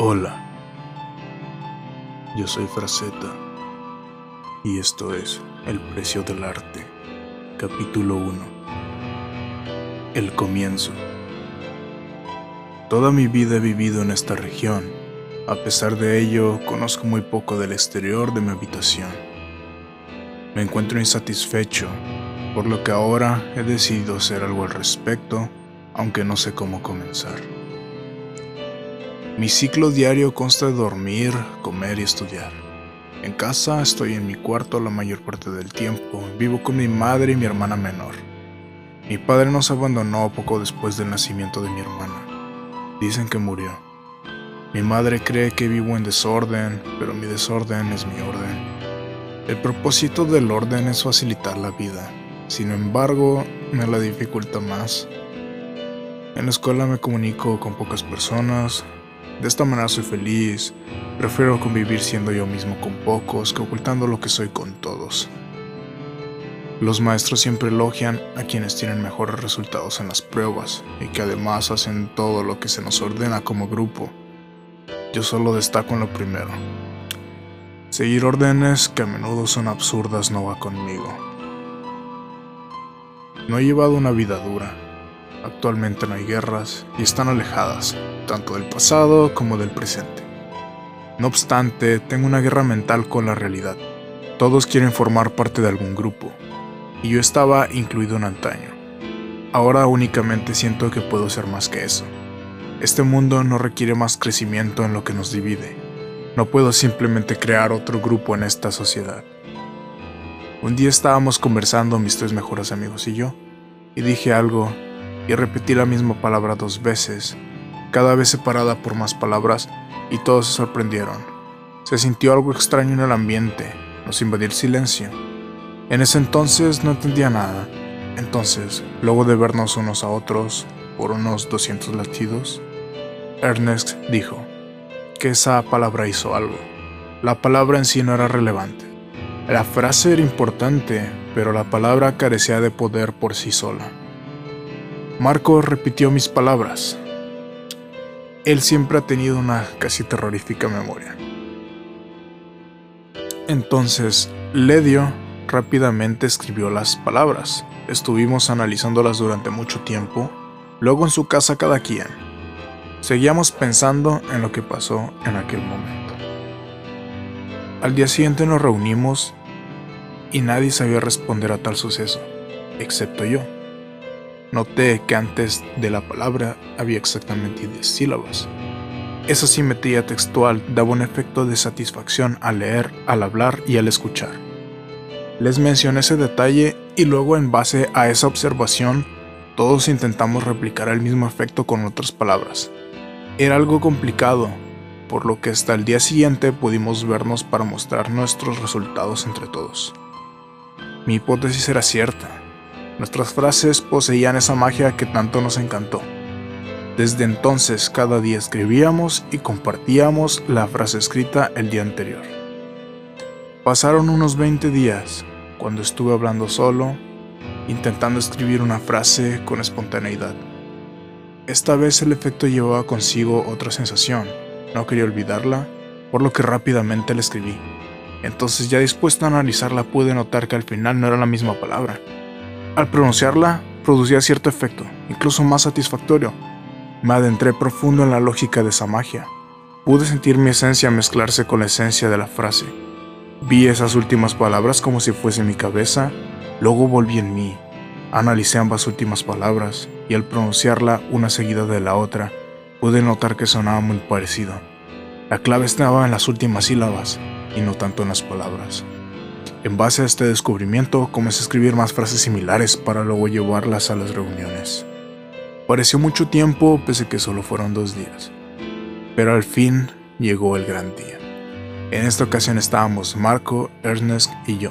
Hola, yo soy Fraceta y esto es El precio del arte, capítulo 1. El comienzo. Toda mi vida he vivido en esta región. A pesar de ello, conozco muy poco del exterior de mi habitación. Me encuentro insatisfecho, por lo que ahora he decidido hacer algo al respecto, aunque no sé cómo comenzar. Mi ciclo diario consta de dormir, comer y estudiar. En casa estoy en mi cuarto la mayor parte del tiempo. Vivo con mi madre y mi hermana menor. Mi padre nos abandonó poco después del nacimiento de mi hermana. Dicen que murió. Mi madre cree que vivo en desorden, pero mi desorden es mi orden. El propósito del orden es facilitar la vida. Sin embargo, me la dificulta más. En la escuela me comunico con pocas personas, de esta manera soy feliz. Prefiero convivir siendo yo mismo con pocos que ocultando lo que soy con todos. Los maestros siempre elogian a quienes tienen mejores resultados en las pruebas y que además hacen todo lo que se nos ordena como grupo. Yo solo destaco en lo primero. Seguir órdenes que a menudo son absurdas no va conmigo. No he llevado una vida dura. Actualmente no hay guerras y están alejadas, tanto del pasado como del presente. No obstante, tengo una guerra mental con la realidad. Todos quieren formar parte de algún grupo, y yo estaba incluido en antaño. Ahora únicamente siento que puedo ser más que eso. Este mundo no requiere más crecimiento en lo que nos divide. No puedo simplemente crear otro grupo en esta sociedad. Un día estábamos conversando mis tres mejores amigos y yo, y dije algo y repetí la misma palabra dos veces, cada vez separada por más palabras, y todos se sorprendieron. Se sintió algo extraño en el ambiente, nos invadió el silencio. En ese entonces no entendía nada. Entonces, luego de vernos unos a otros por unos 200 latidos, Ernest dijo que esa palabra hizo algo. La palabra en sí no era relevante. La frase era importante, pero la palabra carecía de poder por sí sola. Marco repitió mis palabras. Él siempre ha tenido una casi terrorífica memoria. Entonces, Ledio rápidamente escribió las palabras. Estuvimos analizándolas durante mucho tiempo, luego en su casa cada quien. Seguíamos pensando en lo que pasó en aquel momento. Al día siguiente nos reunimos y nadie sabía responder a tal suceso, excepto yo. Noté que antes de la palabra había exactamente 10 sílabas. Esa simetría textual daba un efecto de satisfacción al leer, al hablar y al escuchar. Les mencioné ese detalle y luego en base a esa observación todos intentamos replicar el mismo efecto con otras palabras. Era algo complicado, por lo que hasta el día siguiente pudimos vernos para mostrar nuestros resultados entre todos. Mi hipótesis era cierta. Nuestras frases poseían esa magia que tanto nos encantó. Desde entonces cada día escribíamos y compartíamos la frase escrita el día anterior. Pasaron unos 20 días cuando estuve hablando solo, intentando escribir una frase con espontaneidad. Esta vez el efecto llevaba consigo otra sensación, no quería olvidarla, por lo que rápidamente la escribí. Entonces ya dispuesto a analizarla pude notar que al final no era la misma palabra. Al pronunciarla, producía cierto efecto, incluso más satisfactorio. Me adentré profundo en la lógica de esa magia. Pude sentir mi esencia mezclarse con la esencia de la frase. Vi esas últimas palabras como si fuese mi cabeza, luego volví en mí. Analicé ambas últimas palabras y al pronunciarla una seguida de la otra, pude notar que sonaba muy parecido. La clave estaba en las últimas sílabas y no tanto en las palabras. En base a este descubrimiento, comencé a escribir más frases similares para luego llevarlas a las reuniones. Pareció mucho tiempo, pese que solo fueron dos días. Pero al fin llegó el gran día. En esta ocasión estábamos Marco, Ernest y yo.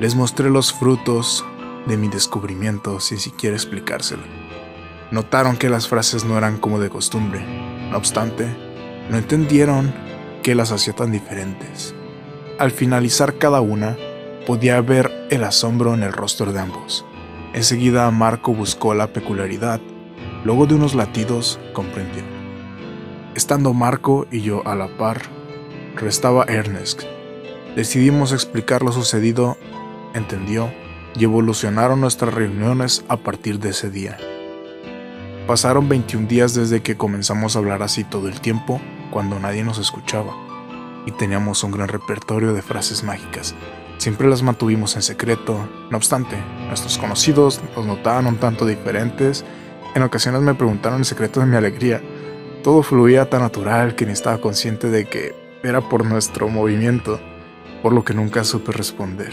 Les mostré los frutos de mi descubrimiento sin siquiera explicárselo. Notaron que las frases no eran como de costumbre. No obstante, no entendieron qué las hacía tan diferentes. Al finalizar cada una, podía ver el asombro en el rostro de ambos. Enseguida Marco buscó la peculiaridad. Luego de unos latidos, comprendió. Estando Marco y yo a la par, restaba Ernest. Decidimos explicar lo sucedido, entendió, y evolucionaron nuestras reuniones a partir de ese día. Pasaron 21 días desde que comenzamos a hablar así todo el tiempo, cuando nadie nos escuchaba, y teníamos un gran repertorio de frases mágicas. Siempre las mantuvimos en secreto, no obstante, nuestros conocidos nos notaban un tanto diferentes. En ocasiones me preguntaron el secreto de mi alegría. Todo fluía tan natural que ni estaba consciente de que era por nuestro movimiento, por lo que nunca supe responder.